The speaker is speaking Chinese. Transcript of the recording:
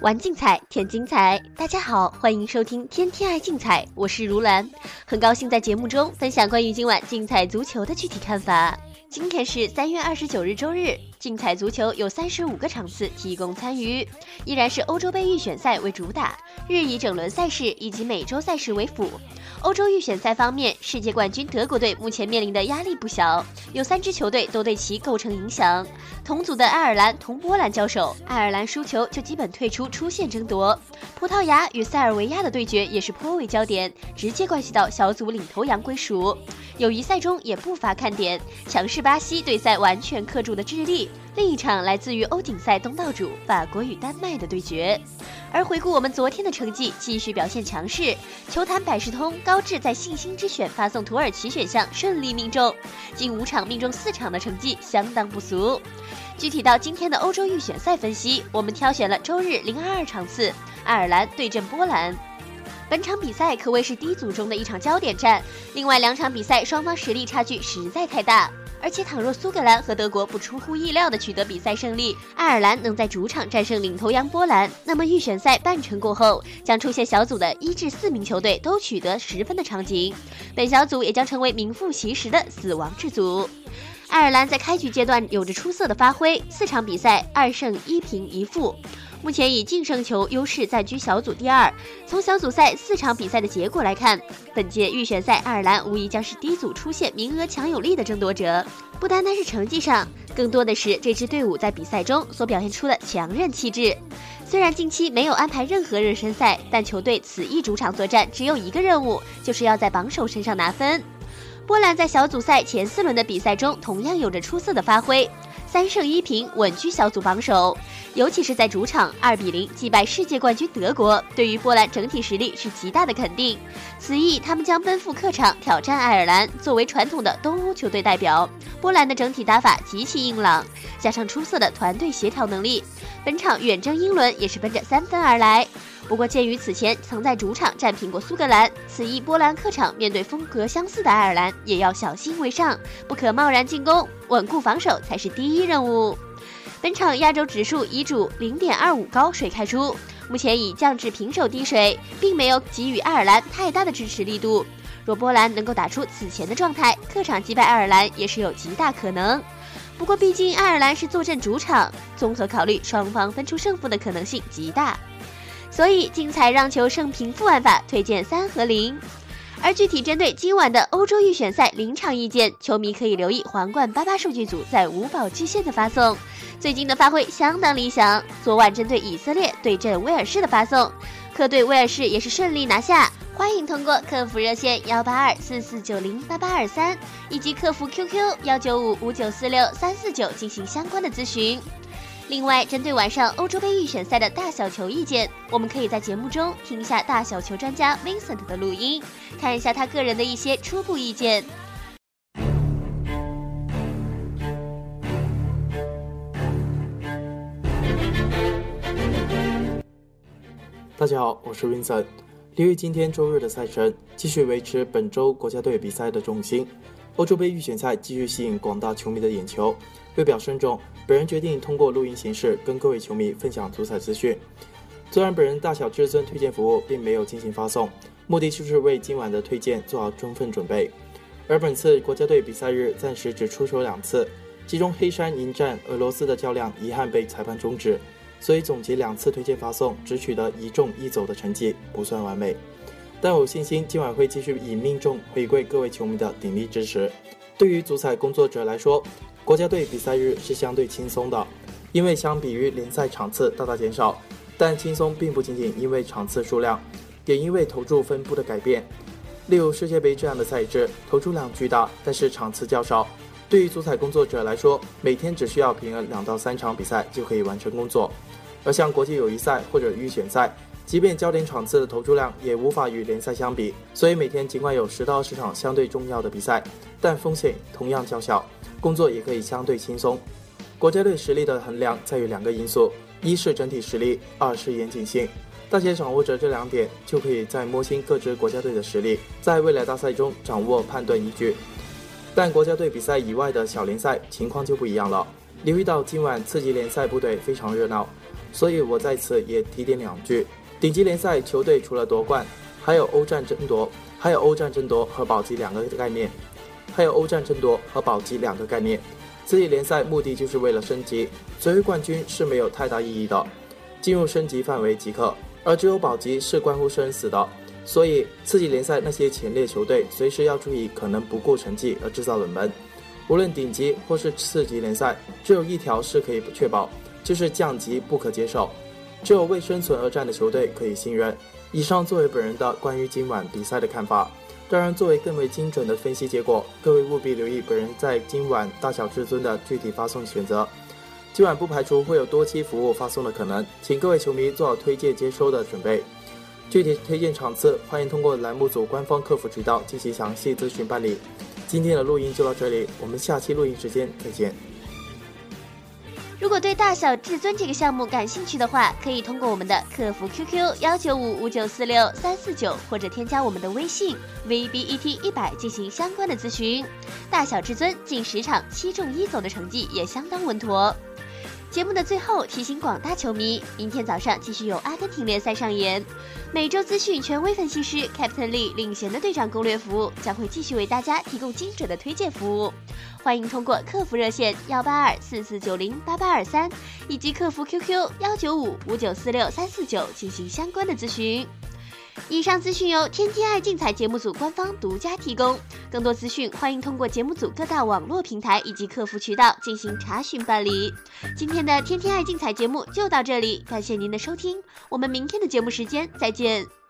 玩竞彩，添精彩。大家好，欢迎收听《天天爱竞彩》，我是如兰，很高兴在节目中分享关于今晚竞彩足球的具体看法。今天是三月二十九日，周日，竞彩足球有三十五个场次提供参与，依然是欧洲杯预选赛为主打，日以整轮赛事以及美洲赛事为辅。欧洲预选赛方面，世界冠军德国队目前面临的压力不小，有三支球队都对其构成影响。同组的爱尔兰同波兰交手，爱尔兰输球就基本退出出线争夺。葡萄牙与塞尔维亚的对决也是颇为焦点，直接关系到小组领头羊归属。友谊赛中也不乏看点，强势巴西对赛完全克住的智利。另一场来自于欧锦赛东道主法国与丹麦的对决，而回顾我们昨天的成绩，继续表现强势。球坛百事通高智在信心之选发送土耳其选项顺利命中，近五场命中四场的成绩相当不俗。具体到今天的欧洲预选赛分析，我们挑选了周日零二二场次，爱尔兰对阵波兰。本场比赛可谓是低组中的一场焦点战，另外两场比赛双方实力差距实在太大。而且，倘若苏格兰和德国不出乎意料的取得比赛胜利，爱尔兰能在主场战胜领头羊波兰，那么预选赛半程过后，将出现小组的一至四名球队都取得十分的场景，本小组也将成为名副其实的死亡之组。爱尔兰在开局阶段有着出色的发挥，四场比赛二胜一平一负。目前以净胜球优势暂居小组第二。从小组赛四场比赛的结果来看，本届预选赛爱尔兰无疑将是低组出现名额强有力的争夺者。不单单是成绩上，更多的是这支队伍在比赛中所表现出的强韧气质。虽然近期没有安排任何热身赛，但球队此役主场作战只有一个任务，就是要在榜首身上拿分。波兰在小组赛前四轮的比赛中同样有着出色的发挥。三胜一平，稳居小组榜首。尤其是在主场二比零击败世界冠军德国，对于波兰整体实力是极大的肯定。此役他们将奔赴客场挑战爱尔兰。作为传统的东欧球队代表，波兰的整体打法极其硬朗，加上出色的团队协调能力，本场远征英伦也是奔着三分而来。不过，鉴于此前曾在主场战平过苏格兰，此役波兰客场面对风格相似的爱尔兰，也要小心为上，不可贸然进攻，稳固防守才是第一任务。本场亚洲指数以主零点二五高水开出，目前已降至平手低水，并没有给予爱尔兰太大的支持力度。若波兰能够打出此前的状态，客场击败爱尔兰也是有极大可能。不过，毕竟爱尔兰是坐镇主场，综合考虑，双方分出胜负的可能性极大。所以，竞彩让球胜平负玩法推荐三和零。而具体针对今晚的欧洲预选赛临场意见，球迷可以留意皇冠八八数据组在五宝巨献的发送，最近的发挥相当理想。昨晚针对以色列对阵威尔士的发送，客队威尔士也是顺利拿下。欢迎通过客服热线幺八二四四九零八八二三以及客服 QQ 幺九五五九四六三四九进行相关的咨询。另外，针对晚上欧洲杯预选赛的大小球意见，我们可以在节目中听一下大小球专家 Vincent 的录音，看一下他个人的一些初步意见。大家好，我是 Vincent。由于今天周日的赛程继续维持本周国家队比赛的重心，欧洲杯预选赛继续吸引广大球迷的眼球。为表慎重，本人决定通过录音形式跟各位球迷分享足彩资讯。虽然本人大小至尊推荐服务并没有进行发送，目的就是为今晚的推荐做好充分准备。而本次国家队比赛日暂时只出手两次，其中黑山迎战俄罗斯的较量遗憾被裁判终止，所以总结两次推荐发送只取得一中一走的成绩，不算完美。但有信心今晚会继续以命中回馈各位球迷的鼎力支持。对于足彩工作者来说，国家队比赛日是相对轻松的，因为相比于联赛场次大大减少。但轻松并不仅仅因为场次数量，也因为投注分布的改变。例如世界杯这样的赛制，投注量巨大，但是场次较少。对于足彩工作者来说，每天只需要平衡两到三场比赛就可以完成工作。而像国际友谊赛或者预选赛，即便焦点场次的投注量也无法与联赛相比。所以每天尽管有十到二十场相对重要的比赛，但风险同样较小。工作也可以相对轻松。国家队实力的衡量在于两个因素：一是整体实力，二是严谨性。大家掌握着这两点，就可以在摸清各支国家队的实力，在未来大赛中掌握判断依据。但国家队比赛以外的小联赛情况就不一样了。留意到今晚次级联赛部队非常热闹，所以我在此也提点两句：顶级联赛球队除了夺冠，还有欧战争夺，还有欧战争夺和保级两个概念，还有欧战争夺和保级两个概念。次级联赛目的就是为了升级，所谓冠军是没有太大意义的，进入升级范围即可，而只有保级是关乎生死的。所以，次级联赛那些前列球队随时要注意可能不顾成绩而制造冷门。无论顶级或是次级联赛，只有一条是可以确保，就是降级不可接受。只有为生存而战的球队可以信任。以上作为本人的关于今晚比赛的看法。当然，作为更为精准的分析结果，各位务必留意本人在今晚大小至尊的具体发送选择。今晚不排除会有多期服务发送的可能，请各位球迷做好推荐接收的准备。具体推荐场次，欢迎通过栏目组官方客服渠道进行详细咨询办理。今天的录音就到这里，我们下期录音时间再见。如果对大小至尊这个项目感兴趣的话，可以通过我们的客服 QQ 幺九五五九四六三四九，或者添加我们的微信 VBET 一百进行相关的咨询。大小至尊近十场七中一走的成绩也相当稳妥。节目的最后提醒广大球迷，明天早上继续有阿根廷联赛上演。每周资讯权威分析师 Captain Lee 领衔的队长攻略服务将会继续为大家提供精准的推荐服务。欢迎通过客服热线幺八二四四九零八八二三以及客服 QQ 幺九五五九四六三四九进行相关的咨询。以上资讯由天天爱竞彩节目组官方独家提供，更多资讯欢迎通过节目组各大网络平台以及客服渠道进行查询办理。今天的天天爱竞彩节目就到这里，感谢您的收听，我们明天的节目时间再见。